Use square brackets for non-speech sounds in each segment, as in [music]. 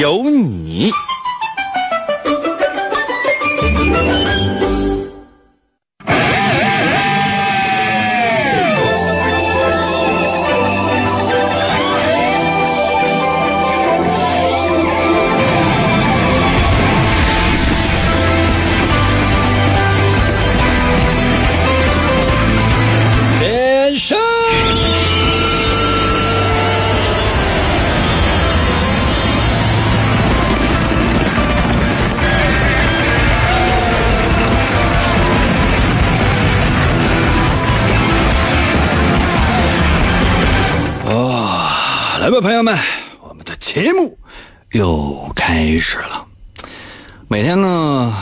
有你。友们，我们的节目又开始了。每天呢，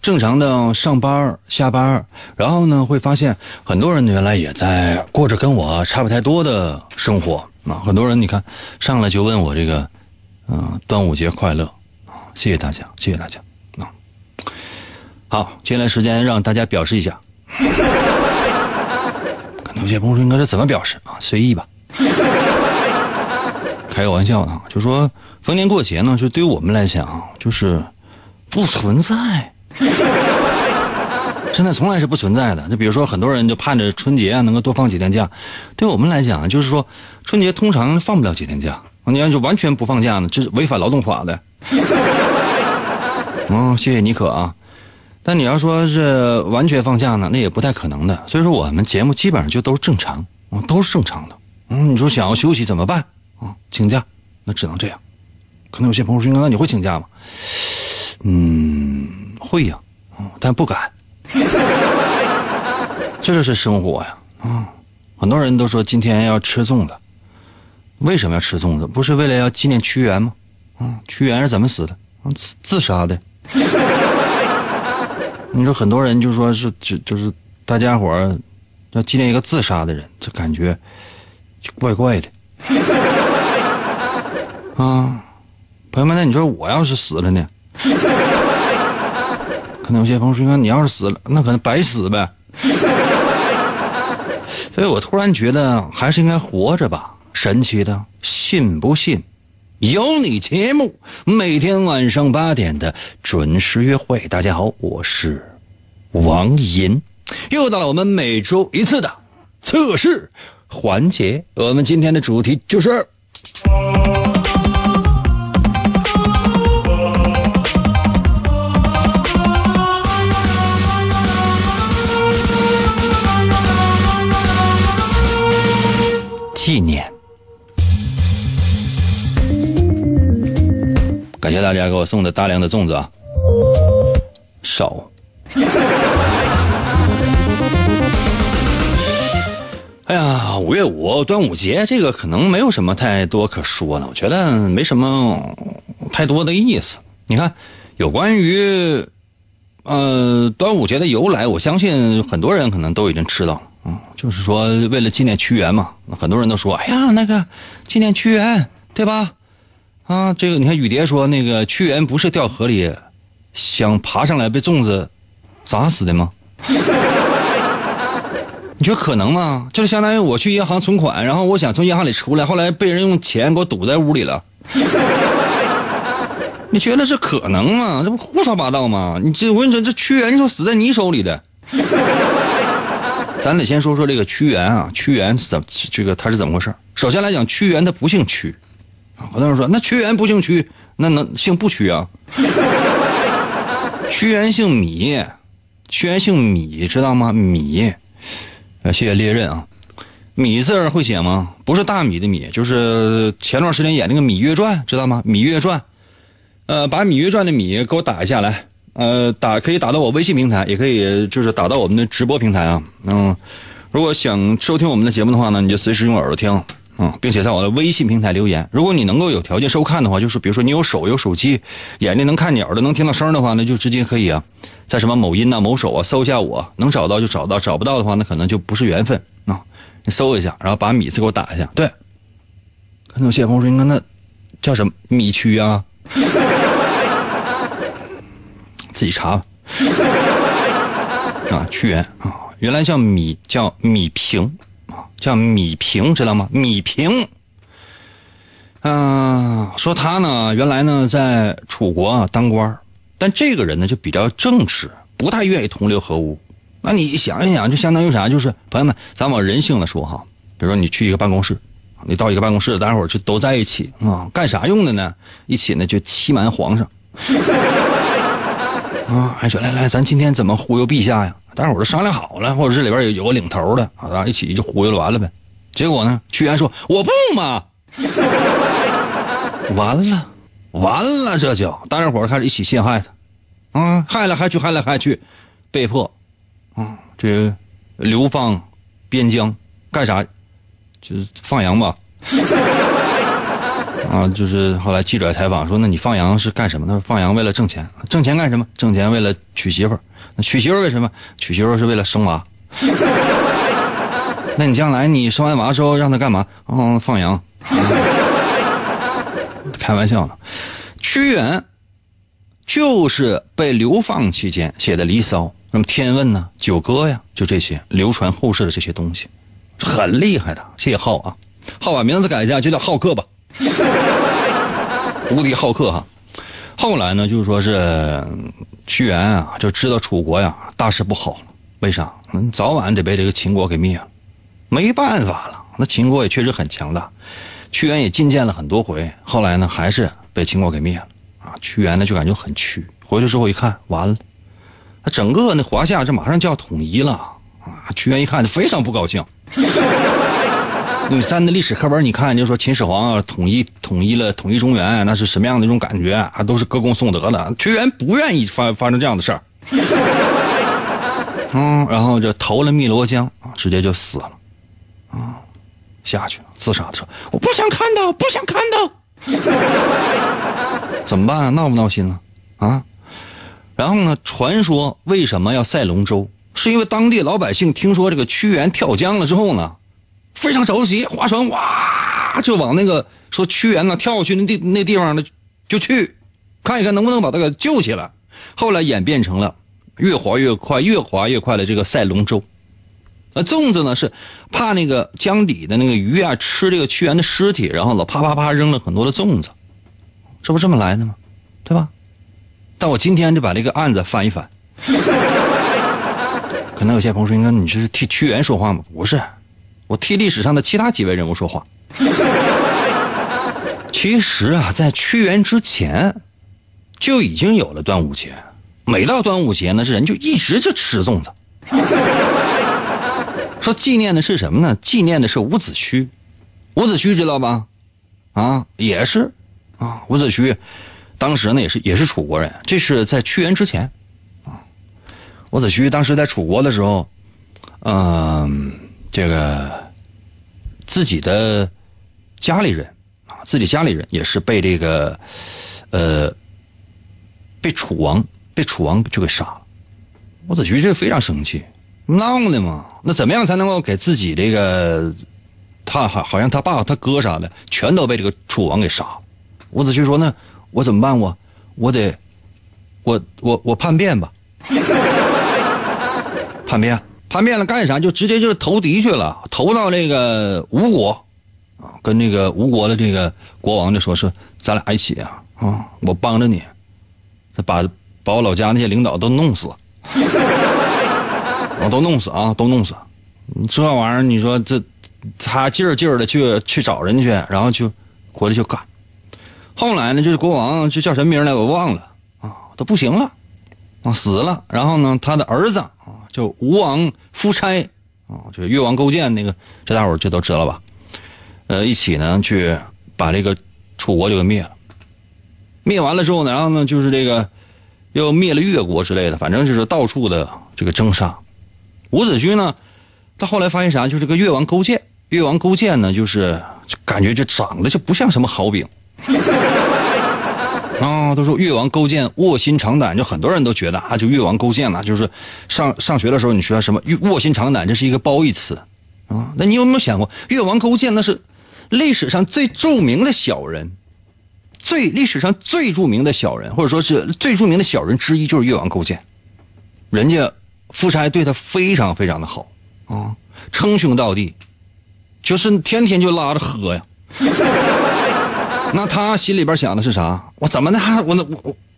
正常的上班下班，然后呢，会发现很多人原来也在过着跟我差不太多的生活啊。很多人你看上来就问我这个，嗯、端午节快乐啊！谢谢大家，谢谢大家啊。好，接下来时间让大家表示一下。可能有些朋友说应该是怎么表示啊？随意吧。开个玩笑啊，就说逢年过节呢，就对于我们来讲，就是不存在，[laughs] 现在从来是不存在的。就比如说，很多人就盼着春节啊能够多放几天假，对我们来讲，就是说春节通常放不了几天假，你要就完全不放假呢，这是违反劳动法的。嗯，[laughs] 谢谢妮可啊。但你要说是完全放假呢，那也不太可能的。所以说，我们节目基本上就都是正常，都是正常的。嗯，你说想要休息怎么办？啊，请假，那只能这样。可能有些朋友说，那你会请假吗？嗯，会呀，嗯，但不敢。[laughs] 这就是生活呀，啊，很多人都说今天要吃粽子，为什么要吃粽子？不是为了要纪念屈原吗？啊，屈原是怎么死的？啊，自自杀的。[laughs] 你说很多人就说是就就是大家伙儿要纪念一个自杀的人，这感觉就怪怪的。啊，朋友们，那你说我要是死了呢？[laughs] 可能有些朋友说，你要是死了，那可能白死呗。[laughs] 所以我突然觉得还是应该活着吧。神奇的，信不信？有你节目，每天晚上八点的准时约会。大家好，我是王银，又到了我们每周一次的测试环节。我们今天的主题就是。大家给我送的大量的粽子啊，少。[laughs] 哎呀，五月五端午节这个可能没有什么太多可说的，我觉得没什么太多的意思。你看，有关于呃端午节的由来，我相信很多人可能都已经知道了。嗯，就是说为了纪念屈原嘛，很多人都说，哎呀，那个纪念屈原，对吧？啊，这个你看雨蝶说，那个屈原不是掉河里想爬上来被粽子砸死的吗？[laughs] 你觉得可能吗？就是相当于我去银行存款，然后我想从银行里出来，后来被人用钱给我堵在屋里了。[laughs] 你觉得这可能吗？这不胡说八道吗？你这我跟你说，这屈原说死在你手里的。[laughs] 咱得先说说这个屈原啊，屈原是怎这个他是怎么回事？首先来讲，屈原他不姓屈，很多人说那屈原不姓屈，那能姓不屈啊？[laughs] 屈原姓米，屈原姓米，知道吗？米，呃，谢谢猎刃啊。米字儿会写吗？不是大米的米，就是前段时间演那个《芈月传》，知道吗？《芈月传》，呃，把《芈月传》的芈给我打一下来，呃，打可以打到我微信平台，也可以就是打到我们的直播平台啊。嗯，如果想收听我们的节目的话呢，你就随时用耳朵听嗯，并且在我的微信平台留言。如果你能够有条件收看的话，就是比如说你有手有手机，眼睛能看鸟的，能听到声的话，那就直接可以啊，在什么某音呐、某手啊搜一下我，能找到就找到，找不到的话，那可能就不是缘分啊。你搜一下，然后把米字给我打一下。对，可能有些朋友说，你看那叫什么米区啊？自己查吧。啊，屈原啊，原来叫米叫米平，叫米平，知道吗？米平。嗯、说他呢，原来呢在楚国啊当官但这个人呢就比较正直，不太愿意同流合污。那你想一想，就相当于啥？就是朋友们，咱往人性的说哈，比如说你去一个办公室，你到一个办公室，大伙儿就都在一起啊，干啥用的呢？一起呢就欺瞒皇上。[laughs] 啊，还说来来，咱今天怎么忽悠陛下呀？大伙儿都商量好了，或者是里边有有个领头的啊，然后一起就忽悠了完了呗。结果呢，屈原说我不嘛，[laughs] 完了，完了，这就大家伙开始一起陷害他，啊，害来害去，害来害去，被迫，啊，这流放边疆干啥？就是放羊吧。啊，就是后来记者采访说，那你放羊是干什么？他说放羊为了挣钱，挣钱干什么？挣钱为了娶媳妇儿。那娶媳妇儿为什么？娶媳妇儿是为了生娃。[laughs] 那你将来你生完娃之后让他干嘛？嗯，放羊。[laughs] 开玩笑呢。屈原就是被流放期间写的《离骚》，那么《天问》呢，《九歌》呀，就这些流传后世的这些东西，很厉害的。谢谢浩啊，浩把名字改一下，就叫浩克吧。[laughs] 无敌好客哈。后来呢，就是说是屈原啊，就知道楚国呀大事不好了。为啥？嗯，早晚得被这个秦国给灭了，没办法了。那秦国也确实很强大，屈原也进谏了很多回。后来呢，还是被秦国给灭了啊。屈原呢就感觉很屈，回去之后一看，完了，那整个那华夏这马上就要统一了啊。屈原一看就非常不高兴。[laughs] 你在那历史课本你看，就说秦始皇统一统一了统一中原，那是什么样的一种感觉啊？都是歌功颂德的。屈原不愿意发发生这样的事儿，[laughs] 嗯，然后就投了汨罗江啊，直接就死了，啊，下去了，自杀的时候，我不想看到，不想看到，[laughs] 怎么办啊？闹不闹心啊啊？然后呢？传说为什么要赛龙舟？是因为当地老百姓听说这个屈原跳江了之后呢？非常着急，划船哇就往那个说屈原呢跳下去那地那地方呢就去看一看能不能把他给救起来。后来演变成了越划越快、越划越快的这个赛龙舟。那粽子呢是怕那个江底的那个鱼啊吃这个屈原的尸体，然后老啪啪啪扔了很多的粽子，这不这么来的吗？对吧？但我今天就把这个案子翻一翻。[laughs] 可能有些朋友说：“应该你是替屈原说话吗？”不是。我替历史上的其他几位人物说话。[laughs] 其实啊，在屈原之前，就已经有了端午节。每到端午节呢，这人就一直就吃粽子。说纪念的是什么呢？纪念的是伍子胥。伍子胥知道吧？啊，也是啊。伍子胥当时呢也是也是楚国人。这是在屈原之前啊。伍子胥当时在楚国的时候，嗯。这个自己的家里人啊，自己家里人也是被这个呃被楚王被楚王就给杀了。伍子胥这非常生气，闹的嘛。那怎么样才能够给自己这个他好好像他爸他哥啥的全都被这个楚王给杀了？伍子胥说：“那我怎么办？我我得我我我叛变吧，叛变。”叛变了干啥？就直接就是投敌去了，投到这个吴国，啊，跟这个吴国的这个国王就说是咱俩一起啊，啊，我帮着你，把把我老家那些领导都弄死，啊，[laughs] 都弄死啊，都弄死。这玩意儿你说这他劲儿劲儿的去去找人去，然后就回来就干。后来呢，就是国王就叫什么名来我忘了啊，都不行了，啊，死了。然后呢，他的儿子。就吴王夫差啊，就是越王勾践那个，这大伙儿这都知道吧？呃，一起呢去把这个楚国就给灭了。灭完了之后呢，然后呢就是这个又灭了越国之类的，反正就是到处的这个征杀。伍子胥呢，他后来发现啥？就这个越王勾践，越王勾践呢就是感觉这长得就不像什么好饼。啊，都说越王勾践卧薪尝胆，就很多人都觉得啊，就越王勾践呐，就是上上学的时候你学什么卧薪尝胆，这是一个褒义词啊。那你有没有想过，越王勾践那是历史上最著名的小人，最历史上最著名的小人，或者说是最著名的小人之一，就是越王勾践。人家夫差对他非常非常的好啊，称兄道弟，就是天天就拉着喝呀。那他心里边想的是啥？我怎么的还我我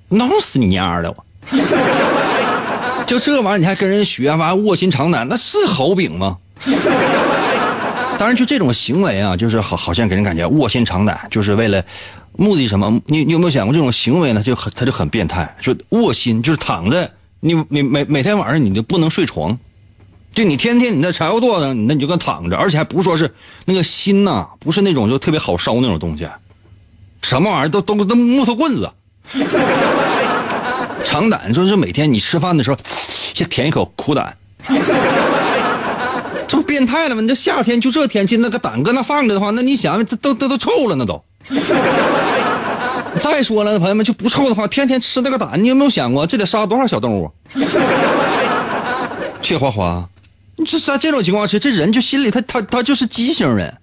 我弄死你娘的我！[laughs] 就这玩意儿你还跟人学完卧薪尝胆，那是好饼吗？[laughs] 当然，就这种行为啊，就是好好像给人感觉卧薪尝胆，就是为了目的什么？你你有没有想过这种行为呢？就很他就很变态，就卧薪就是躺着，你你每每天晚上你就不能睡床，就你天天你在柴火垛上，那你就跟躺着，而且还不说是那个心呐，不是那种就特别好烧那种东西。什么玩意儿都都都木头棍子，长胆就是每天你吃饭的时候，先舔一口苦胆，这不变态了吗？你这夏天就这天气，那个胆搁那放着的话，那你想这都都都臭了那都。再说了，朋友们就不臭的话，天天吃那个胆，你有没有想过这得杀多少小动物？谢花花，你这在这种情况下，这人就心里他他他就是畸形人。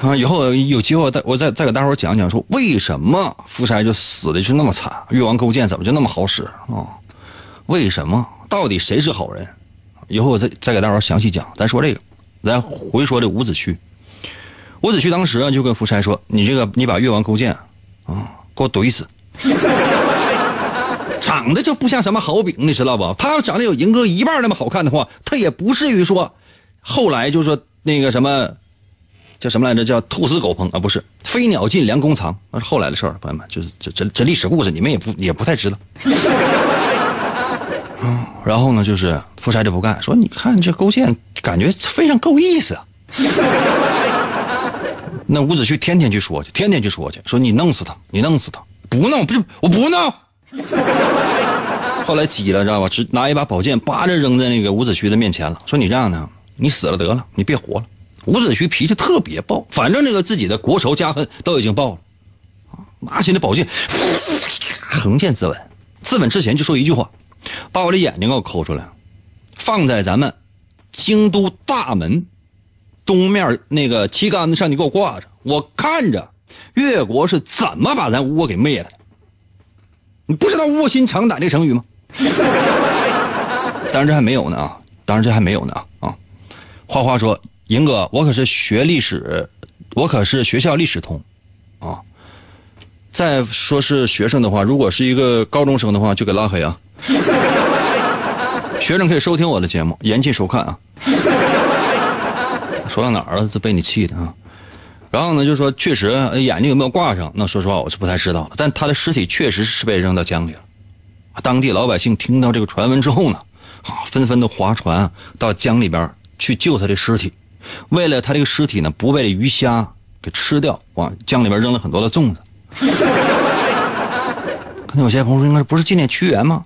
啊，以后有机会我再我再再给大伙讲讲，说为什么夫差就死的就那么惨，越王勾践怎么就那么好使啊？为什么？到底谁是好人？以后我再再给大伙详细讲。咱说这个，咱回说这伍子胥。伍子胥当时啊就跟夫差说：“你这个你把越王勾践啊给我怼死。”长得就不像什么好饼，你知道不？他要长得有银哥一半那么好看的话，他也不至于说后来就说那个什么。叫什么来着？叫兔死狗烹啊，不是飞鸟尽，良弓藏，那是后来的事儿。朋友们，就是这这这历史故事，你们也不也不太知道。[laughs] 然后呢，就是夫差就不干，说你看这勾践，感觉非常够意思。[laughs] 那伍子胥天天去说去，天天去说去，说你弄死他，你弄死他，不弄不是我不弄。[laughs] 后来急了，知道吧？直拿一把宝剑，叭着扔在那个伍子胥的面前了，说你这样呢，你死了得了，你别活了。伍子胥脾气特别暴，反正那个自己的国仇家恨都已经报了，拿起那宝剑，横剑自刎。自刎之前就说一句话：“把我的眼睛给我抠出来，放在咱们京都大门东面那个旗杆子上，你给我挂着，我看着越国是怎么把咱倭给灭了的。你不知道卧薪尝胆这成语吗？[laughs] 当然这还没有呢啊！当然这还没有呢啊！花花说。银哥，我可是学历史，我可是学校历史通，啊！再说是学生的话，如果是一个高中生的话，就给拉黑啊！[laughs] 学生可以收听我的节目，严禁收看啊！说到哪儿了？这被你气的啊！然后呢，就说确实眼睛有没有挂上？那说实话，我是不太知道了。但他的尸体确实是被扔到江里了。当地老百姓听到这个传闻之后呢，啊，纷纷的划船到江里边去救他的尸体。为了他这个尸体呢，不被鱼虾给吃掉，往江里边扔了很多的粽子。可能有些朋友说，应该不是纪念屈原吗？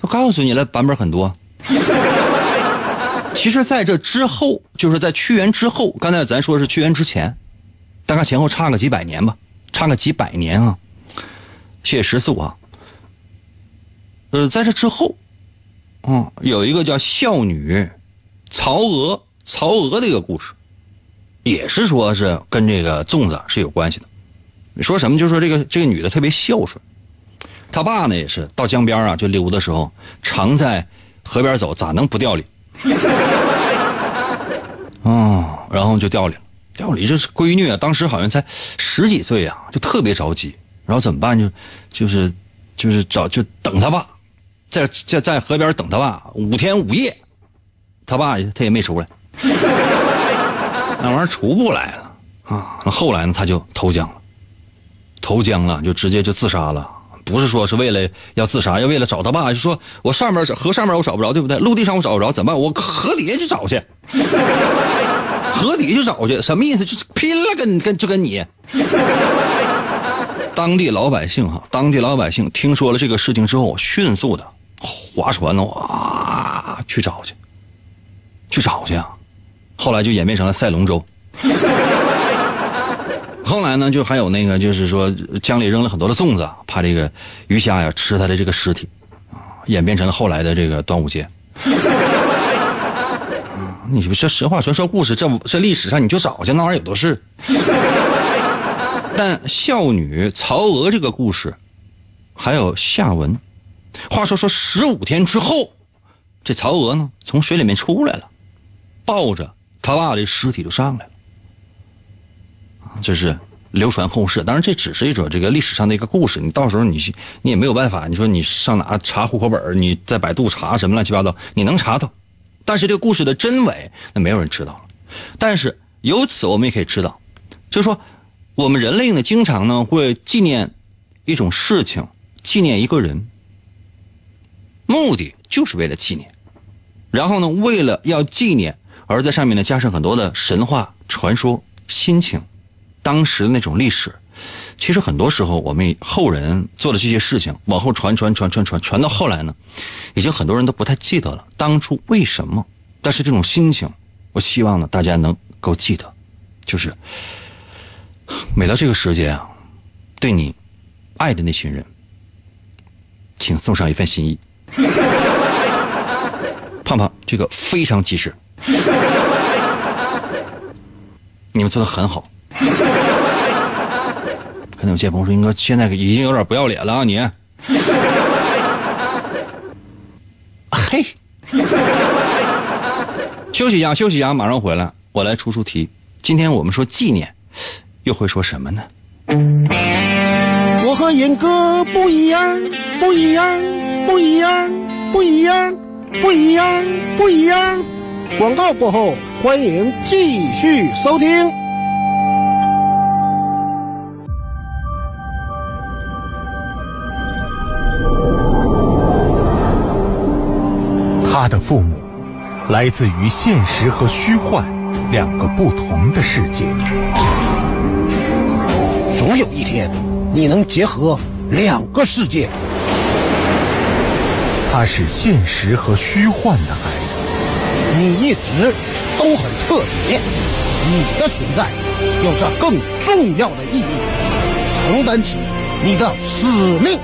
都告诉你了，版本很多。[laughs] 其实，在这之后，就是在屈原之后，刚才咱说是屈原之前，大概前后差个几百年吧，差个几百年啊。谢谢十四五啊。呃，在这之后，嗯，有一个叫孝女。曹娥，曹娥的一个故事，也是说是跟这个粽子是有关系的。你说什么？就说这个这个女的特别孝顺，她爸呢也是到江边啊就溜的时候，常在河边走，咋能不掉里？啊，[laughs] 然后就掉里了，掉里就是闺女啊，当时好像才十几岁啊，就特别着急，然后怎么办？就就是就是找就等他爸，在在在河边等他爸五天五夜。他爸他也没出来，[laughs] 那玩意儿出不来了啊！后来呢，他就投江了，投江了就直接就自杀了。不是说是为了要自杀，要为了找他爸，就说我上面河上面我找不着，对不对？陆地上我找不着，怎么办？我河底下去找去，河底下去找去，什么意思？就是拼了，跟跟就跟你。当地老百姓哈，当地老百姓听说了这个事情之后，迅速的划船哇去找去。去找去啊！后来就演变成了赛龙舟。后来呢，就还有那个，就是说江里扔了很多的粽子，怕这个鱼虾呀吃它的这个尸体，啊，演变成了后来的这个端午节。你说这实话传说故事，这这历史上你就找去，那玩意儿有的是。[laughs] 但孝女曹娥这个故事还有下文。话说说十五天之后，这曹娥呢从水里面出来了，抱着他爸的尸体就上来了。就是流传后世，当然这只是一种这个历史上的一个故事。你到时候你你也没有办法，你说你上哪查户口本你在百度查什么乱七八糟，你能查到。但是这个故事的真伪，那没有人知道了。但是由此我们也可以知道，就是说我们人类呢，经常呢会纪念一种事情，纪念一个人，目的就是为了纪念。然后呢，为了要纪念，而在上面呢加上很多的神话传说、心情。当时的那种历史，其实很多时候我们后人做的这些事情，往后传传传传传传到后来呢，已经很多人都不太记得了当初为什么。但是这种心情，我希望呢大家能够记得，就是每到这个时节啊，对你爱的那群人，请送上一份心意。[laughs] 胖胖，这个非常及时，[laughs] 你们做的很好。可能有些朋友说：“英哥，现在已经有点不要脸了啊！”你，[laughs] 嘿，[laughs] 休息一下，休息一下，马上回来，我来出出题。今天我们说纪念，又会说什么呢？我和严哥不一样，不一样，不一样，不一样，不一样，不一样。广告过后，欢迎继续收听。他的父母来自于现实和虚幻两个不同的世界。总有一天，你能结合两个世界。他是现实和虚幻的孩子，你一直都很特别。你的存在有着更重要的意义，承担起你的使命，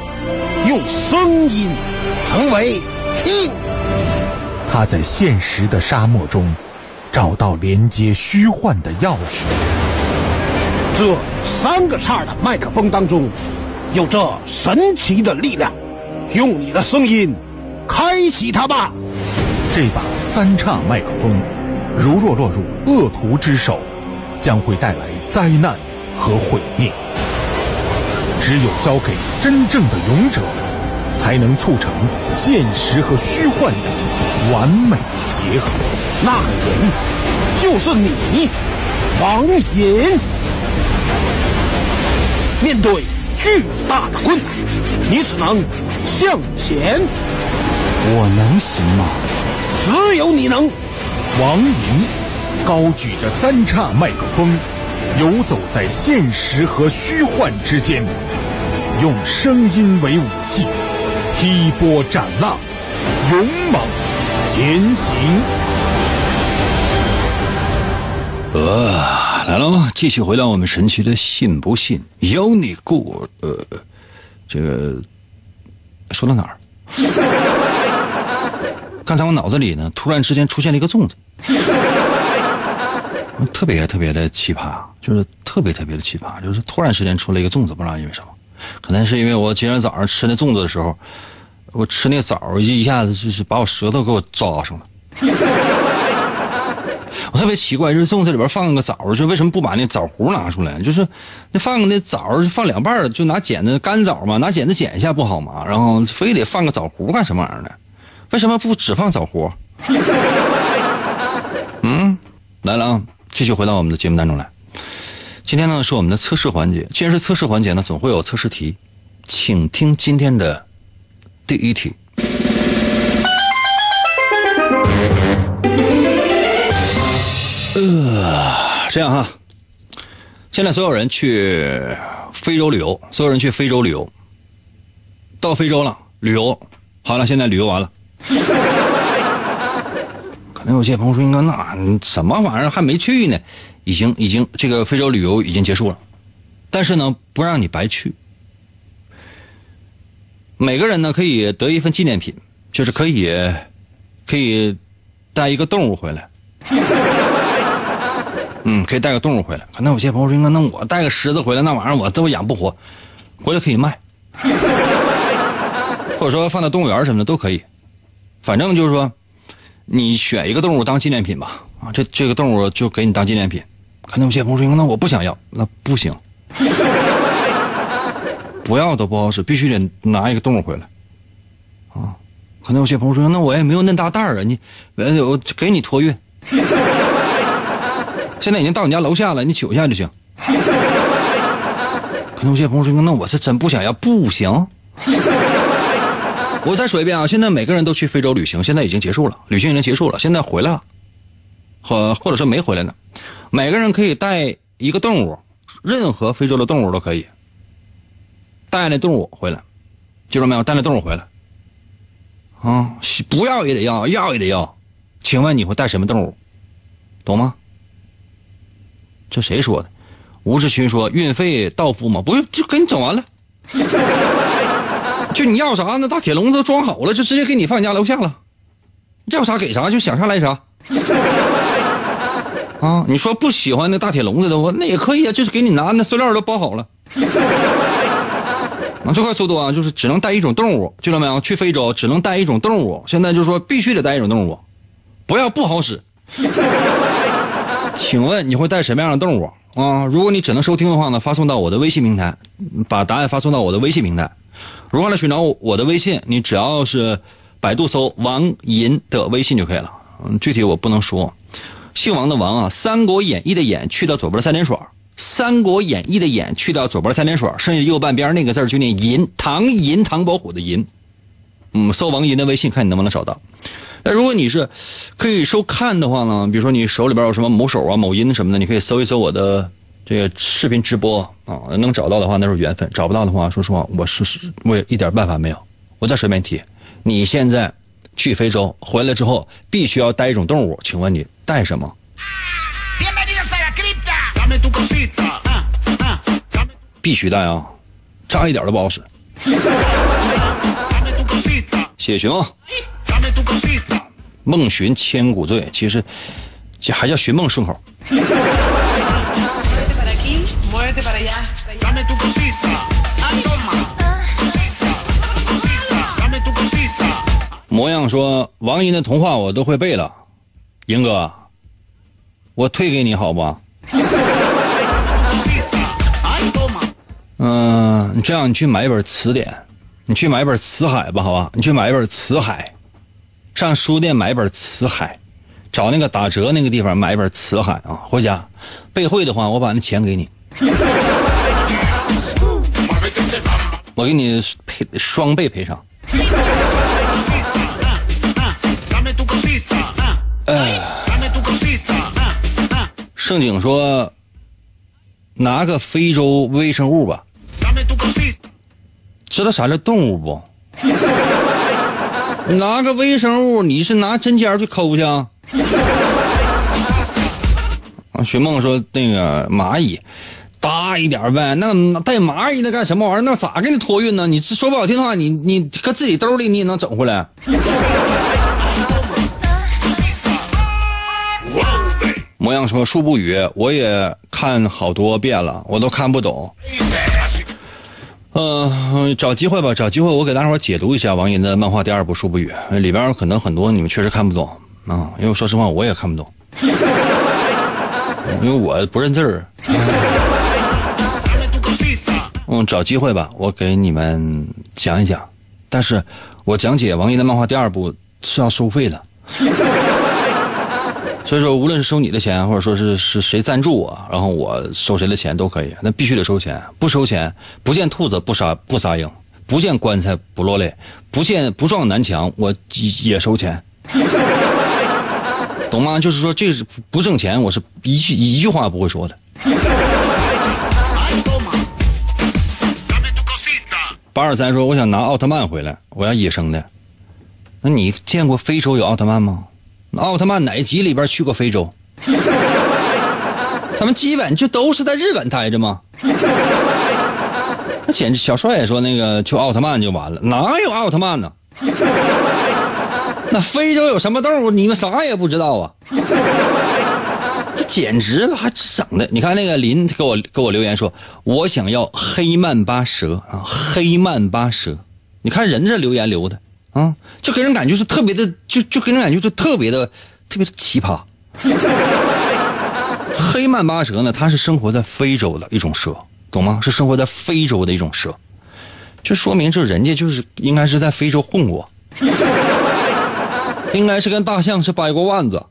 用声音成为 king。他在现实的沙漠中找到连接虚幻的钥匙。这三个叉的麦克风当中有着神奇的力量，用你的声音开启它吧。这把三叉麦克风如若落入恶徒之手，将会带来灾难和毁灭。只有交给真正的勇者。才能促成现实和虚幻的完美结合。那人就是你，王隐。面对巨大的困难，你只能向前。我能行吗？只有你能。王隐高举着三叉麦克风，游走在现实和虚幻之间，用声音为武器。劈波斩浪，勇猛前行。呃，来了吗？继续回到我们神奇的“信不信由你过”。呃，这个说到哪儿？刚才我脑子里呢，突然之间出现了一个粽子，[laughs] 特别特别的奇葩，就是特别特别的奇葩，就是突然之间出了一个粽子，不知道因为什么，可能是因为我今天早上吃那粽子的时候。我吃那枣一一下子就是把我舌头给我扎上了。[laughs] 我特别奇怪，就是粽子里边放个枣，就为什么不把那枣核拿出来？就是那放那枣放两半就拿剪子干枣嘛，拿剪子剪一下不好吗？然后非得放个枣核干什么玩意儿呢？为什么不只放枣核？[laughs] 嗯，来了啊，继续回到我们的节目当中来。今天呢是我们的测试环节，既然是测试环节呢，总会有测试题，请听今天的。第一题，呃，这样哈，现在所有人去非洲旅游，所有人去非洲旅游，到非洲了，旅游好了，现在旅游完了，[laughs] 可能有些朋友说：“应该那什么玩意儿还没去呢？已经已经这个非洲旅游已经结束了，但是呢，不让你白去。每个人呢可以得一份纪念品，就是可以可以带一个动物回来。[laughs] 嗯，可以带个动物回来。可能有些朋友说：“应该那我带个狮子回来，那玩意儿我都养不活，回来可以卖，[laughs] 或者说放在动物园什么的都可以。反正就是说。”你选一个动物当纪念品吧，啊，这这个动物就给你当纪念品。可能有些朋友说，那我不想要，那不行，[laughs] 不要都不好使，必须得拿一个动物回来，啊。可能有些朋友说，那我也没有那大袋儿啊，你，我给你托运，[laughs] 现在已经到你家楼下了，你取一下就行。[laughs] 可能有些朋友说，那我是真不想要，不行。[laughs] 我再说一遍啊！现在每个人都去非洲旅行，现在已经结束了，旅行已经结束了，现在回来了，或或者说没回来呢。每个人可以带一个动物，任何非洲的动物都可以，带那动物回来，记住没有？带那动物回来，啊，不要也得要，要也得要。请问你会带什么动物？懂吗？这谁说的？吴志勋说运费到付吗？不用，就给你整完了。就你要啥？那大铁笼子都装好了，就直接给你放你家楼下了。要啥给啥，就想啥来啥。[laughs] 啊，你说不喜欢那大铁笼子的话，那也可以啊，就是给你拿那塑料都包好了。[laughs] 啊，最快速度啊，就是只能带一种动物，记了没有？去非洲只能带一种动物，现在就是说必须得带一种动物，不要不好使。[laughs] 请问你会带什么样的动物啊？如果你只能收听的话呢，发送到我的微信平台，把答案发送到我的微信平台。如何来寻找我的微信？你只要是百度搜王银的微信就可以了。嗯，具体我不能说。姓王的王啊，《三国演义》的演去掉左边的三点水，《三国演义》的演去掉左边的三点水，剩下右半边那个字就念银，唐银，唐伯虎的银。嗯，搜王银的微信，看你能不能找到。那如果你是可以收看的话呢？比如说你手里边有什么某手啊、某音什么的，你可以搜一搜我的。这个视频直播啊，能找到的话那是缘分；找不到的话，说实话，我是我也一点办法没有。我再说一遍题：你现在去非洲回来之后，必须要带一种动物，请问你带什么？必须带啊，差一点都不好使。[laughs] 谢谢寻梦，梦寻千古醉，其实这还叫寻梦顺口。[laughs] 模样说王银的童话我都会背了，银哥，我退给你好不？嗯，你这样你去买一本词典，你去买一本词海吧，好吧？你去买一本词海，上书店买一本词海，找那个打折那个地方买一本词海啊，回家背会的话，我把那钱给你。我给你赔双倍赔偿。盛景说：“拿个非洲微生物吧。”知道啥叫动物不？[laughs] 拿个微生物，你是拿针尖去抠去啊？啊，雪梦说：“那个蚂蚁。”大一点呗，那带蚂蚁那干什么玩意儿？那咋给你托运呢？你说不好听的话，你你搁自己兜里你也能整回来。模样说树不语，我也看好多遍了，我都看不懂。嗯，找机会吧，找机会我给大伙解读一下王银的漫画第二部树不语，里边可能很多你们确实看不懂啊，因为说实话我也看不懂，[laughs] 因为我不认字儿。[laughs] 嗯，找机会吧，我给你们讲一讲。但是，我讲解王爷的漫画第二部是要收费的，所以说，无论是收你的钱，或者说是是谁赞助我，然后我收谁的钱都可以。那必须得收钱，不收钱，不见兔子不撒不撒鹰，不见棺材不落泪，不见不撞南墙，我也收钱，懂吗？就是说，这是不挣钱，我是一句一句话不会说的。八二三说：“我想拿奥特曼回来，我要野生的。那你见过非洲有奥特曼吗？奥特曼哪集里边去过非洲？[laughs] 他们基本就都是在日本待着吗？那简直，小帅也说那个就奥特曼就完了，哪有奥特曼呢？[laughs] 那非洲有什么动物？你们啥也不知道啊！这简直了，还整的！你看那个林给我给我留言说，我想要黑曼巴蛇啊，黑曼巴蛇。你看人这留言留的啊，就给人感觉是特别的，就就给人感觉就特别的特别的奇葩。黑曼巴蛇呢，它是生活在非洲的一种蛇，懂吗？是生活在非洲的一种蛇，这说明这人家就是应该是在非洲混过，应该是跟大象是掰过腕子，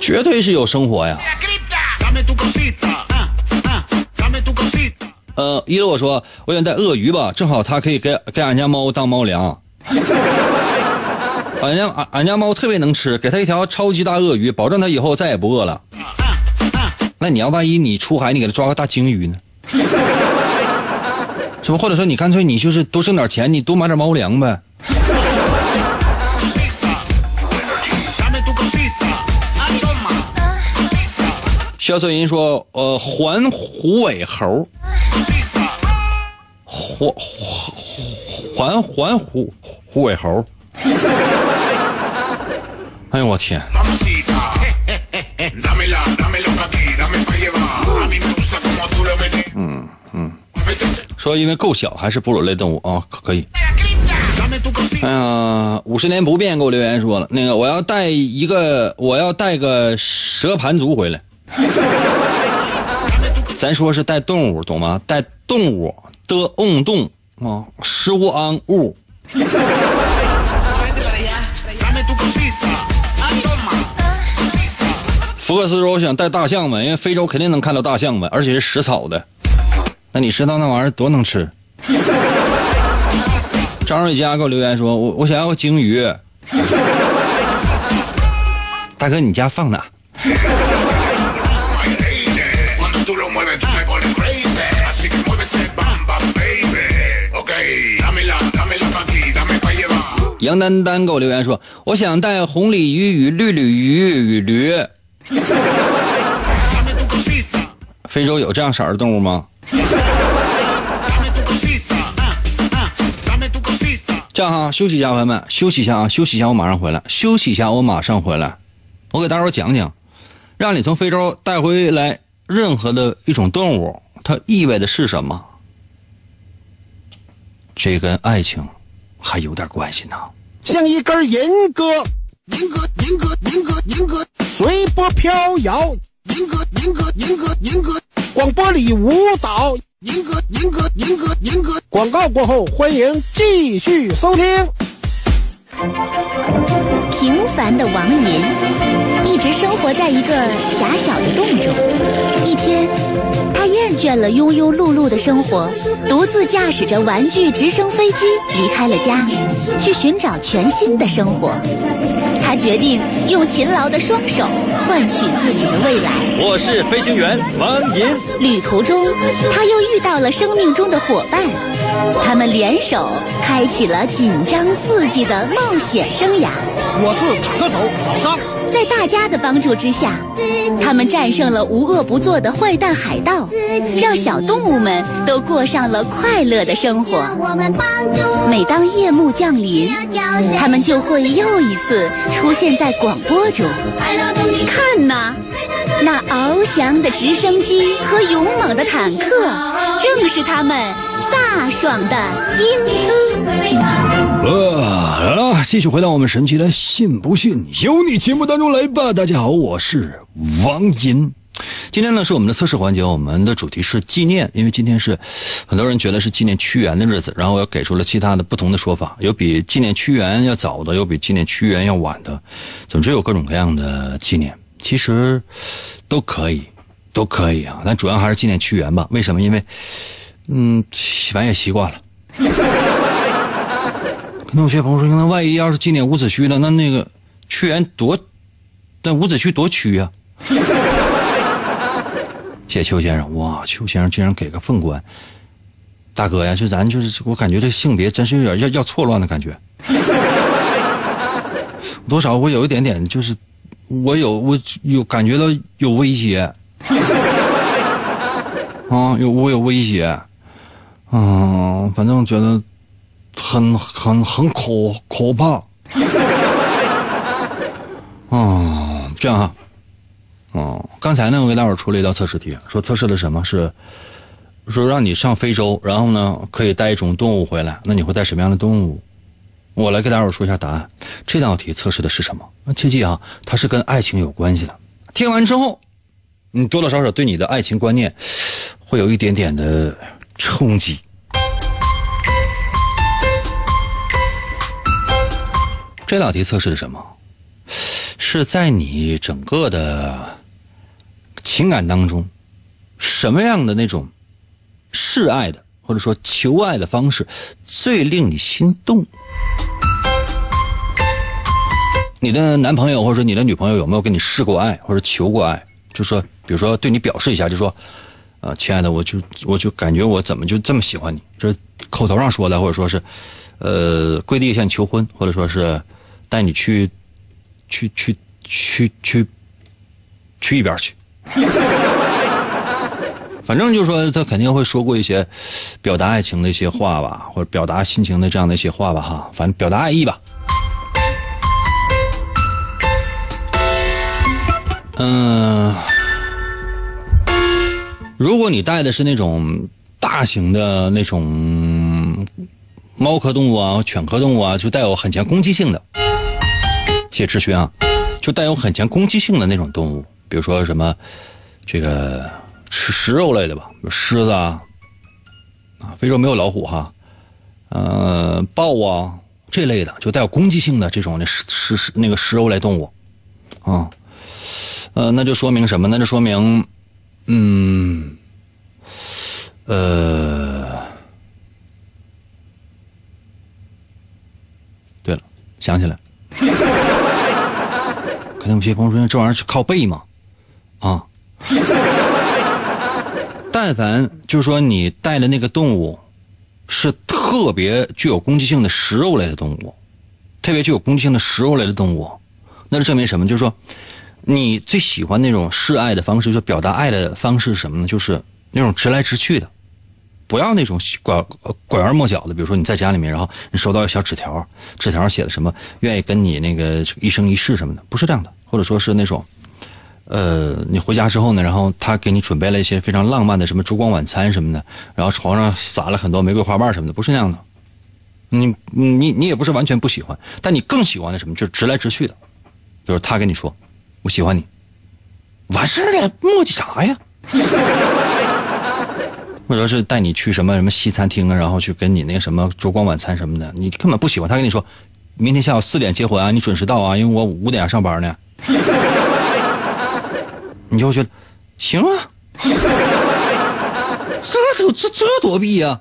绝对是有生活呀。呃，一乐我说我想带鳄鱼吧，正好它可以给给俺家猫当猫粮。俺家俺俺家猫特别能吃，给它一条超级大鳄鱼，保证它以后再也不饿了。那你要万一你出海，你给它抓个大鲸鱼呢？[laughs] 是不？或者说你干脆你就是多挣点钱，你多买点猫粮呗。肖瑟银说：“呃，环虎尾猴，环环环虎虎尾猴。[laughs] ”哎呦我天！嗯嗯，说因为够小还是哺乳类动物啊？可可以。哎呀，五十年不变给我留言说了，那个我要带一个，我要带个蛇盘族回来。[laughs] 咱说是带动物，懂吗？带动物的翁动啊，食物安物。福克斯说：“我想带大象们，因为非洲肯定能看到大象们，而且是食草的。那你知道那玩意儿多能吃？”张瑞佳给我留言说：“我我想要个鲸鱼。”大哥，你家放哪？杨丹丹给我留言说：“我想带红鲤鱼与绿鲤鱼与驴。[laughs] ”非洲有这样色的动物吗？[laughs] 这样哈，休息一下，朋友们，休息一下啊，休息一下，我马上回来。休息一下，我马上回来。我给大伙讲讲，让你从非洲带回来任何的一种动物，它意味的是什么？这跟爱情还有点关系呢。像一根银歌，银歌，银歌，银歌，银歌，随波飘摇。银歌，银歌，银歌，银歌，广播里舞蹈。银歌，银歌，银歌，银歌。广告过后，欢迎继续收听。平凡的王银一直生活在一个狭小的洞中。一天，他厌倦了庸庸碌碌的生活，独自驾驶着玩具直升飞机离开了家，去寻找全新的生活。他决定用勤劳的双手换取自己的未来。我是飞行员王银。旅途中，他又遇到了生命中的伙伴，他们联手开启了紧张刺激的冒险生涯。我是坦克手老张。在大家的帮助之下，他们战胜了无恶不作的坏蛋海盗，让小动物们都过上了快乐的生活。每当夜幕降临，他们就会又一次出现在广播中。看呐，那翱翔的直升机和勇猛的坦克，正是他们飒爽的英姿。呃，来了，继续回到我们神奇的“信不信由你”节目当中来吧。大家好，我是王银。今天呢是我们的测试环节，我们的主题是纪念，因为今天是很多人觉得是纪念屈原的日子，然后我给出了其他的不同的说法，有比纪念屈原要早的，有比纪念屈原要晚的，总之有各种各样的纪念，其实都可以，都可以啊。但主要还是纪念屈原吧？为什么？因为，嗯，反正也习惯了。那有些朋友说，那万一要是纪念伍子胥呢？那那个屈原多，但伍子胥多屈呀！谢 [laughs] 谢邱先生，哇，邱先生竟然给个凤冠，大哥呀，就咱就是，我感觉这性别真是有点要要错乱的感觉。多少会有一点点，就是我有我有感觉到有威胁，[laughs] 啊，有我有威胁，嗯，反正觉得很很很可可怕，[laughs] 啊，这样哈，哦，刚才呢，我给大伙出了一道测试题，说测试的什么？是，说让你上非洲，然后呢可以带一种动物回来，那你会带什么样的动物？我来给大伙说一下答案。这道题测试的是什么？切记啊，它是跟爱情有关系的。听完之后，你多多少少对你的爱情观念会有一点点的冲击。这道题测试的什么？是在你整个的情感当中，什么样的那种示爱的或者说求爱的方式最令你心动？你的男朋友或者说你的女朋友有没有跟你示过爱或者求过爱？就说，比如说对你表示一下，就说，呃，亲爱的，我就我就感觉我怎么就这么喜欢你？这口头上说的，或者说是，呃，跪地向你求婚，或者说是带你去，去去去去去一边去。反正就是说，他肯定会说过一些表达爱情的一些话吧，或者表达心情的这样的一些话吧，哈，反正表达爱意吧。嗯，如果你带的是那种大型的那种猫科动物啊、犬科动物啊，就带有很强攻击性的，谢志勋啊，就带有很强攻击性的那种动物，比如说什么这个吃食肉类的吧，狮子啊，啊，非洲没有老虎哈，呃，豹啊这类的，就带有攻击性的这种的食食那个食肉类动物，啊。呃，那就说明什么？那就说明，嗯，呃，对了，想起来，可能有些朋友说这玩意儿是靠背吗？啊，但凡就是说你带的那个动物是特别具有攻击性的食肉类的动物，特别具有攻击性的食肉类的动物，那就证明什么？就是说。你最喜欢那种示爱的方式，就表达爱的方式什么呢？就是那种直来直去的，不要那种拐拐弯抹角的。比如说你在家里面，然后你收到小纸条，纸条上写的什么愿意跟你那个一生一世什么的，不是这样的。或者说是那种，呃，你回家之后呢，然后他给你准备了一些非常浪漫的什么烛光晚餐什么的，然后床上撒了很多玫瑰花瓣什么的，不是那样的。你你你也不是完全不喜欢，但你更喜欢的什么？就是直来直去的，就是他跟你说。我喜欢你，完事了，磨叽啥呀？[laughs] 或者是带你去什么什么西餐厅啊，然后去跟你那什么烛光晚餐什么的，你根本不喜欢。他跟你说，明天下午四点结婚啊，你准时到啊，因为我五点上班呢。你就觉得行啊，这都这这多逼呀！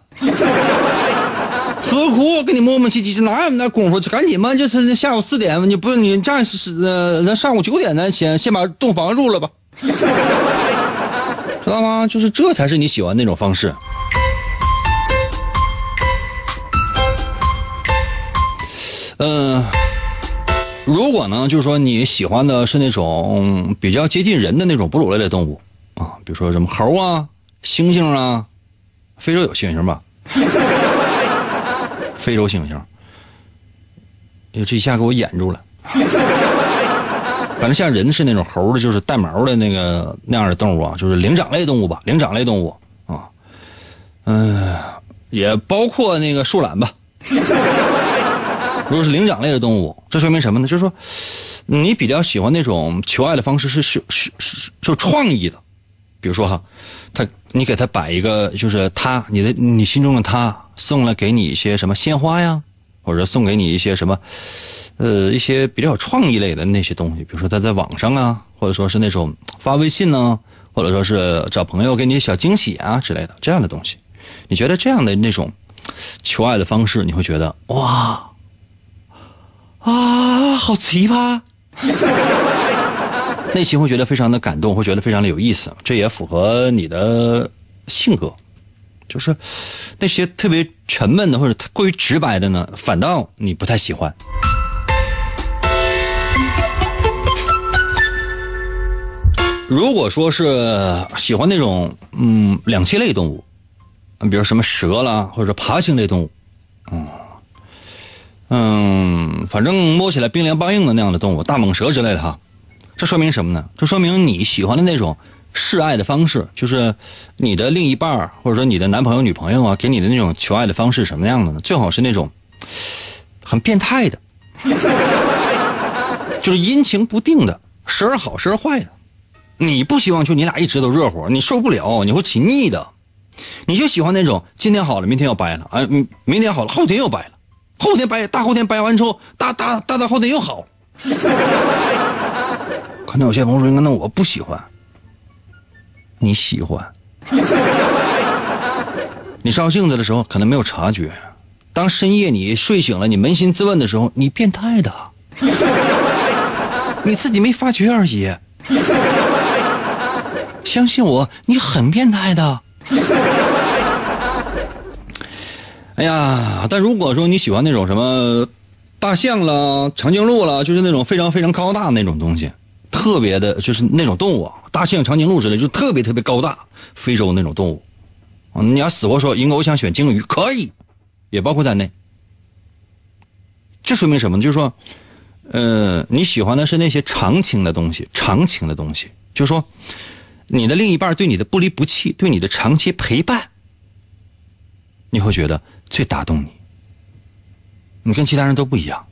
何苦跟你磨磨唧唧？这哪有那功夫？赶紧嘛！就是下午四点，你不是你这样是呃，那上午九点咱先先把洞房入了吧，知道吗？就是这才是你喜欢那种方式。嗯，如果呢，就是说你喜欢的是那种比较接近人的那种哺乳类的动物啊，比如说什么猴啊、猩猩啊，非洲有猩猩吧？[laughs] 非洲猩猩，哎呦，这一下给我演住了。反正像人是那种猴的，就是带毛的那个那样的动物啊，就是灵长类动物吧，灵长类动物啊，嗯，也包括那个树懒吧。如果是灵长类的动物，这说明什么呢？就是说，你比较喜欢那种求爱的方式是是是是有创意的，比如说哈，他你给他摆一个，就是他你的你心中的他。送了给你一些什么鲜花呀，或者送给你一些什么，呃，一些比较有创意类的那些东西，比如说他在网上啊，或者说是那种发微信呢，或者说是找朋友给你小惊喜啊之类的这样的东西，你觉得这样的那种求爱的方式，你会觉得哇啊好奇葩。[laughs] 内心会觉得非常的感动会觉得非常的有意思这也符合你的性格。就是那些特别沉闷的或者过于直白的呢反倒你不太喜欢。如果说是喜欢那种嗯两栖类动物比如什么蛇啦或者爬行类动物嗯嗯，反正摸起来冰凉梆硬的那样的动物，大蟒蛇之类的哈，这说明什么呢？这说明你喜欢的那种示爱的方式，就是你的另一半或者说你的男朋友、女朋友啊，给你的那种求爱的方式什么样的呢？最好是那种很变态的，[laughs] 就是阴晴不定的，时而好，时而坏的。你不希望就你俩一直都热乎，你受不了，你会起腻的。你就喜欢那种今天好了，明天要掰了，哎，明天好了，后天又掰了，后天掰，大后天掰完之后，大大大大后天又好。[laughs] 可能有些朋友说，那我不喜欢。你喜欢？[laughs] 你照镜子的时候可能没有察觉，当深夜你睡醒了，你扪心自问的时候，你变态的，[laughs] 你自己没发觉而已。相信我，你很变态的。哎呀，但如果说你喜欢那种什么大象啦、长颈鹿啦，就是那种非常非常高大那种东西，特别的，就是那种动物，大象、长颈鹿之类，就特别特别高大，非洲那种动物。你要死活说，应该我想选鲸鱼，可以，也包括在内。这说明什么？就是说，呃，你喜欢的是那些长情的东西，长情的东西，就是说。你的另一半对你的不离不弃，对你的长期陪伴，你会觉得最打动你。你跟其他人都不一样，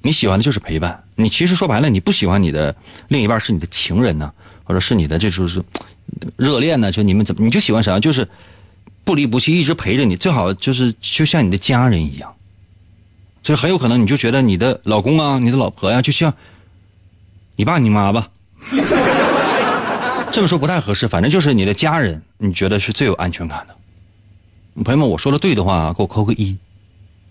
你喜欢的就是陪伴。你其实说白了，你不喜欢你的另一半是你的情人呢，或者是你的这就是热恋呢？就你们怎么你就喜欢啥？就是不离不弃，一直陪着你，最好就是就像你的家人一样。所以很有可能你就觉得你的老公啊，你的老婆呀，就像你爸你妈吧。[laughs] 这么说不太合适，反正就是你的家人，你觉得是最有安全感的。朋友们，我说的对的话，给我扣个一。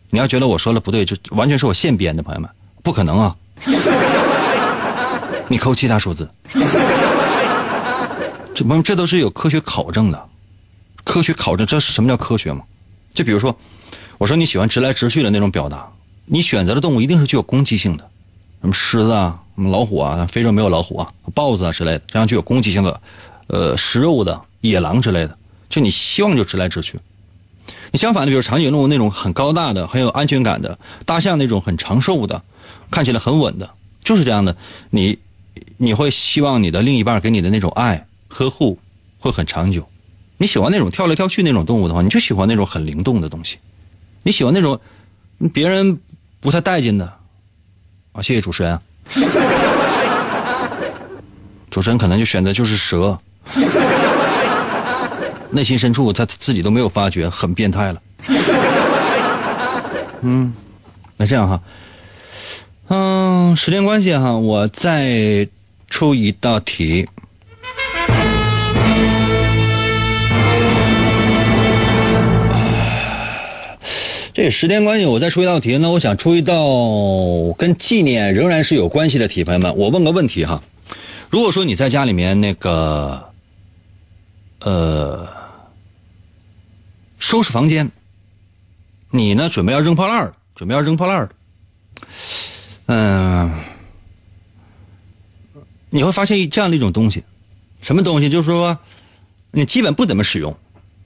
你要觉得我说的不对，就完全是我现编的。朋友们，不可能啊！[laughs] 你扣其他数字。这朋友这都是有科学考证的，科学考证，这是什么叫科学吗？就比如说，我说你喜欢直来直去的那种表达，你选择的动物一定是具有攻击性的，什么狮子啊。什么老虎啊，非洲没有老虎啊，豹子啊之类的，这样具有攻击性的，呃，食肉的野狼之类的，就你希望就直来直去。你相反的，比如长颈鹿那种很高大的、很有安全感的，大象那种很长寿的，看起来很稳的，就是这样的。你你会希望你的另一半给你的那种爱呵护会很长久。你喜欢那种跳来跳去那种动物的话，你就喜欢那种很灵动的东西。你喜欢那种别人不太待见的啊？谢谢主持人。[laughs] 主持人可能就选择就是蛇，内心深处他自己都没有发觉，很变态了。[laughs] 嗯，那这样哈，嗯，时间关系哈，我再出一道题。这时间关系，我再出一道题。那我想出一道跟纪念仍然是有关系的题，朋友们，我问个问题哈。如果说你在家里面那个，呃，收拾房间，你呢准备要扔破烂儿准备要扔破烂儿嗯，你会发现这样的一种东西，什么东西？就是说，你基本不怎么使用，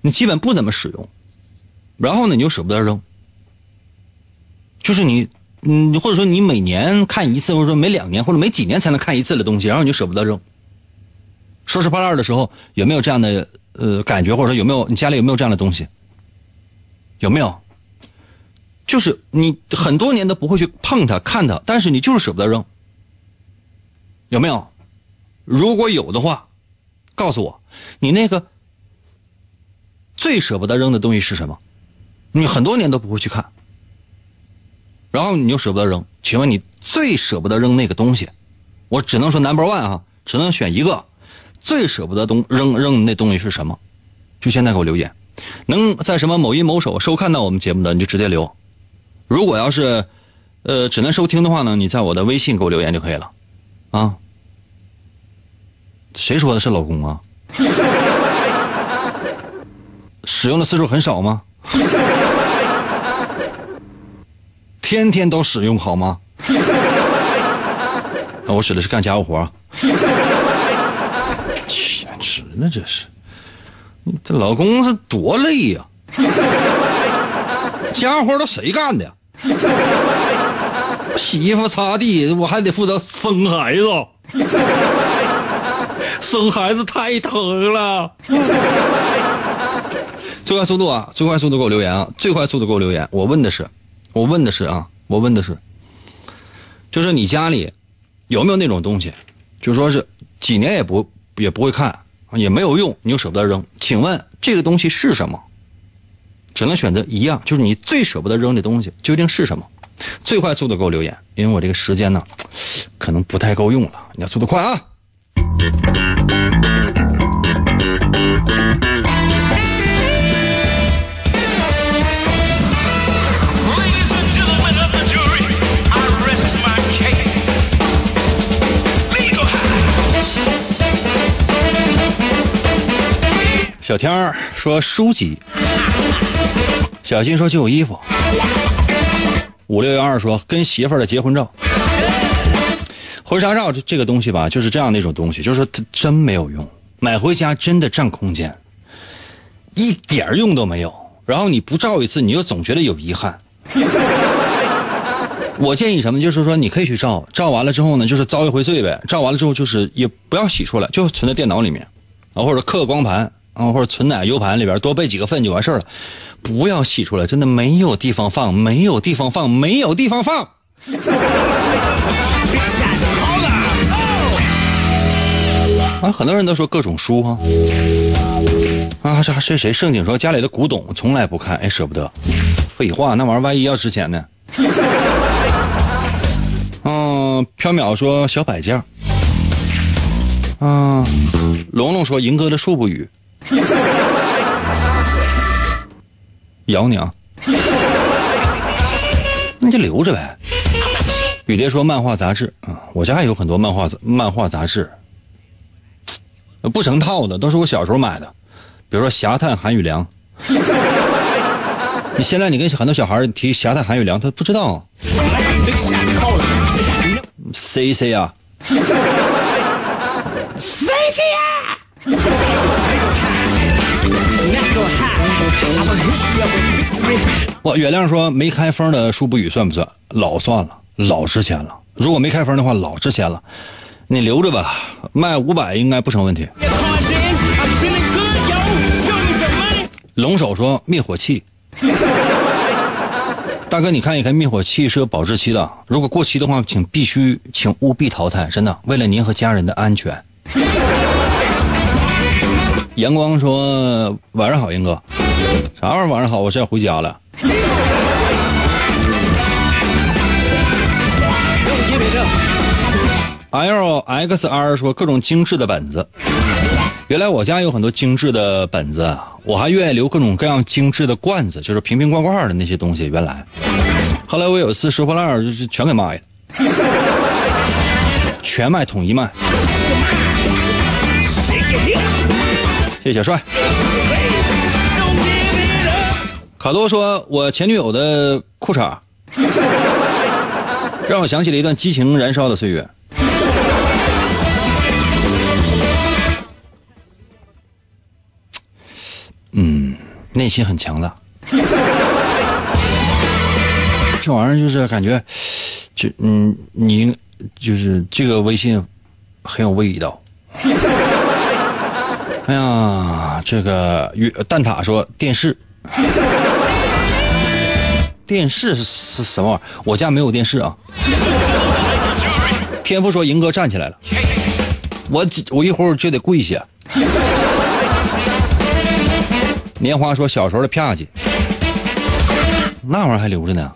你基本不怎么使用，然后呢，你又舍不得扔。就是你，嗯，或者说你每年看一次，或者说每两年或者每几年才能看一次的东西，然后你就舍不得扔。收拾破烂的时候有没有这样的呃感觉，或者说有没有你家里有没有这样的东西？有没有？就是你很多年都不会去碰它、看它，但是你就是舍不得扔。有没有？如果有的话，告诉我，你那个最舍不得扔的东西是什么？你很多年都不会去看。然后你又舍不得扔，请问你最舍不得扔那个东西？我只能说 number one 啊，只能选一个，最舍不得东扔扔那东西是什么？就现在给我留言，能在什么某音某手收看到我们节目的你就直接留。如果要是，呃，只能收听的话呢，你在我的微信给我留言就可以了，啊？谁说的是老公啊？使用的次数很少吗？天天都使用好吗？我指的是干家务活。简直了？这是，这老公是多累呀、家活都谁干的呀？洗衣服、擦地，我还得负责生孩子，生孩子太疼了。最快速度啊！最快速度给我留言啊！最快速度给我留言。我问的是，我问的是啊，我问的是，就是你家里有没有那种东西，就说是几年也不也不会看，也没有用，你又舍不得扔？请问这个东西是什么？只能选择一样，就是你最舍不得扔的东西究竟是什么？最快速度给我留言，因为我这个时间呢，可能不太够用了。你要速度快啊！小天儿说书籍，小金说旧衣服，五六幺二说跟媳妇儿的结婚照，婚纱照这这个东西吧，就是这样的一种东西，就是说它真没有用，买回家真的占空间，一点儿用都没有。然后你不照一次，你又总觉得有遗憾。我建议什么，就是说你可以去照，照完了之后呢，就是遭一回罪呗。照完了之后，就是也不要洗出来，就存在电脑里面，啊，或者刻个光盘啊，或者存在 U 盘里边，多备几个份就完事了。不要洗出来，真的没有地方放，没有地方放，没有地方放。啊，很多人都说各种书哈、啊，这这谁？盛景说家里的古董从来不看，哎，舍不得。废话，那玩意儿万一要值钱呢？[laughs] 嗯，缥缈说小摆件。嗯，龙龙说银哥的树不语。[laughs] 咬你啊！那就留着呗。雨蝶说漫画杂志啊、我家也有很多漫画漫画杂志，不成套的，都是我小时候买的，比如说《侠探韩宇良》。你现在你跟很多小孩提《侠探韩宇良》，他不知道。C C 啊，C C 啊。[laughs] 我原谅说没开封的书不语算不算？老算了，老值钱了。如果没开封的话，老值钱了。你留着吧，卖五百应该不成问题。龙首说灭火器，[laughs] 大哥你看一看，灭火器是有保质期的，如果过期的话，请必须请务必淘汰，真的，为了您和家人的安全。阳光说晚上好，英哥，啥玩意儿晚上好？我是要回家了。L X R 说各种精致的本子，原来我家有很多精致的本子，我还愿意留各种各样精致的罐子，就是瓶瓶罐罐的那些东西。原来，后来我有一次收破烂，就是全给卖了，全卖统一卖。谢谢小帅。卡多说：“我前女友的裤衩，[laughs] 让我想起了一段激情燃烧的岁月。”嗯，内心很强大。这玩意儿就是感觉，就嗯，你就是这个微信很有味道。哎呀，这个鱼蛋挞说电视，[laughs] 电视是是什么玩意儿？我家没有电视啊。天赋说银哥站起来了，我我一会儿就得跪下。年华说小时候的啪叽，那玩意儿还留着呢。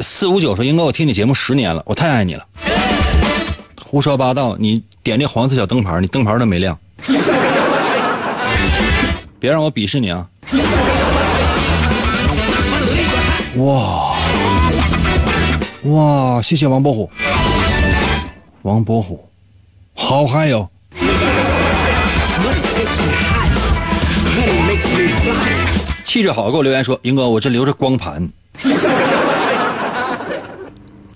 四五九说英哥，我听你节目十年了，我太爱你了。胡说八道！你点这黄色小灯牌，你灯牌都没亮。别让我鄙视你啊！哇哇！谢谢王伯虎，王伯虎，好嗨哟！气质好，给我留言说，英哥，我这留着光盘，[laughs]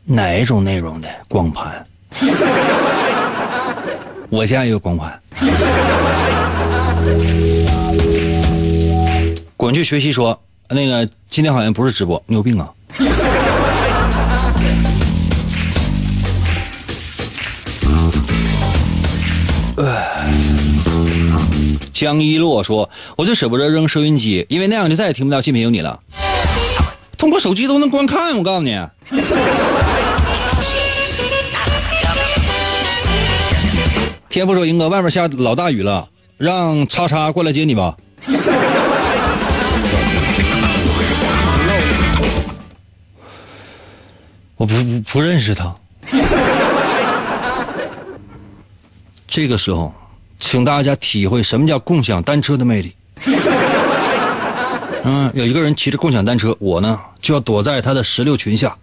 哪一种内容的光盘？[laughs] 我家也有光环。[laughs] 滚去学习说，那个今天好像不是直播，你有病啊！江一洛说：“我就舍不得扔收音机，因为那样就再也听不到《新品有你》了。通过手机都能观看，我告诉你。”天赋说：“英哥，外面下老大雨了，让叉叉过来接你吧。[laughs] ”我不不不认识他。这个时候，请大家体会什么叫共享单车的魅力。[laughs] 嗯，有一个人骑着共享单车，我呢就要躲在他的石榴裙下，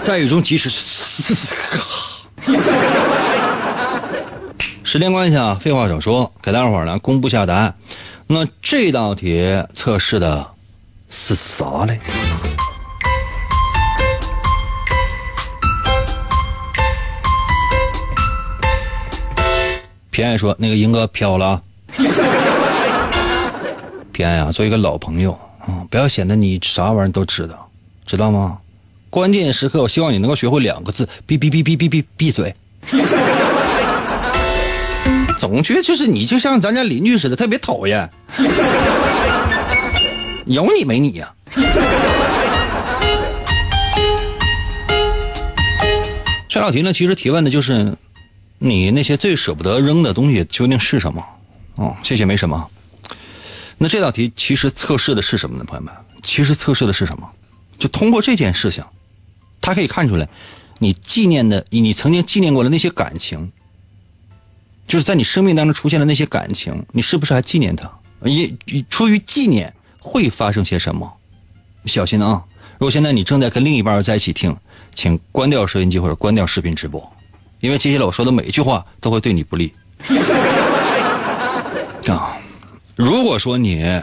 在雨中及时。[laughs] 时间关系啊，废话少说，给大伙儿呢公布下答案。那这道题测试的是啥嘞？偏爱说那个英哥飘了啊。[laughs] 偏爱啊，作为一个老朋友啊，不要显得你啥玩意儿都知道，知道吗？关键时刻，我希望你能够学会两个字：闭闭闭闭闭闭闭嘴。总觉得就是你就像咱家邻居似的，特别讨厌。[laughs] 有你没你呀、这道题呢，其实提问的就是你那些最舍不得扔的东西究竟是什么？哦，谢谢，没什么。那这道题其实测试的是什么呢，朋友们？其实测试的是什么？就通过这件事情，它可以看出来，你纪念的你曾经纪念过的那些感情，就是在你生命当中出现的那些感情，你是不是还纪念它？也出于纪念会发生些什么？小心啊！如果现在你正在跟另一半在一起听，请关掉收音机或者关掉视频直播，因为接下来我说的每一句话都会对你不利。[laughs] 啊，如果说你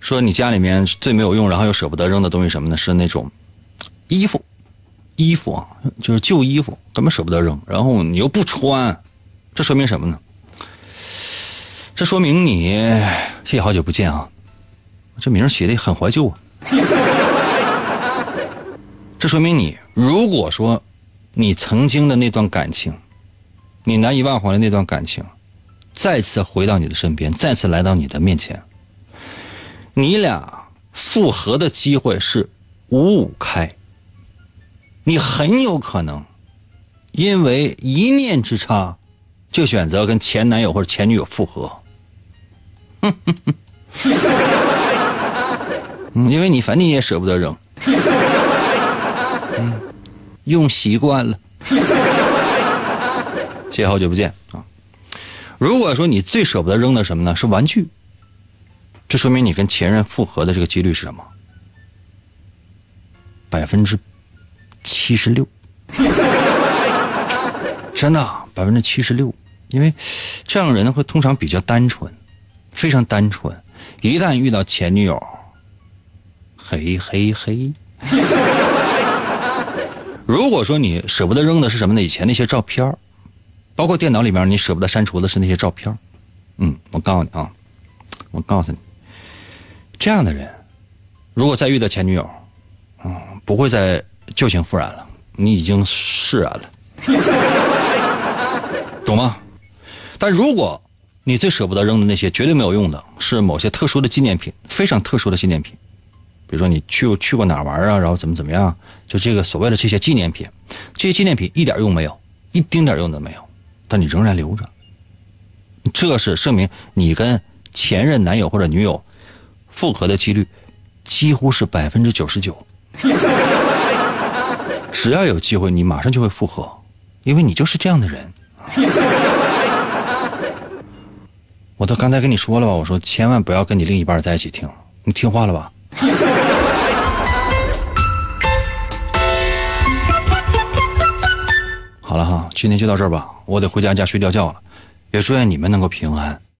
说你家里面最没有用，然后又舍不得扔的东西什么呢？是那种衣服，衣服啊，就是旧衣服，根本舍不得扔，然后你又不穿，这说明什么呢？这说明你，谢谢好久不见啊，这名儿起的很怀旧啊。这说明你，如果说你曾经的那段感情，你难以忘怀的那段感情，再次回到你的身边，再次来到你的面前，你俩复合的机会是五五开。你很有可能因为一念之差，就选择跟前男友或者前女友复合。[laughs] 嗯，因为你反正你也舍不得扔，嗯，用习惯了。[laughs] 谢谢，好久不见啊！如果说你最舍不得扔的什么呢？是玩具，这说明你跟前任复合的这个几率是什么？百分之七十六，[laughs] 真的百分之七十六。因为这样的人，会通常比较单纯，非常单纯。一旦遇到前女友，嘿嘿嘿。如果说你舍不得扔的是什么呢？以前那些照片包括电脑里面你舍不得删除的是那些照片嗯，我告诉你啊，我告诉你，这样的人，如果再遇到前女友，嗯，不会再旧情复燃了，你已经释然了，懂吗？但如果你最舍不得扔的那些绝对没有用的，是某些特殊的纪念品，非常特殊的纪念品，比如说你去去过哪儿玩啊，然后怎么怎么样，就这个所谓的这些纪念品，这些纪念品一点用没有，一丁点用都没有，但你仍然留着，这是证明你跟前任男友或者女友复合的几率几乎是百分之九十九。[laughs] 只要有机会，你马上就会复合，因为你就是这样的人。[laughs] 我都刚才跟你说了吧，我说千万不要跟你另一半在一起听，你听话了吧？[laughs] 好了哈，今天就到这儿吧，我得回家家睡觉觉了，也祝愿你们能够平安。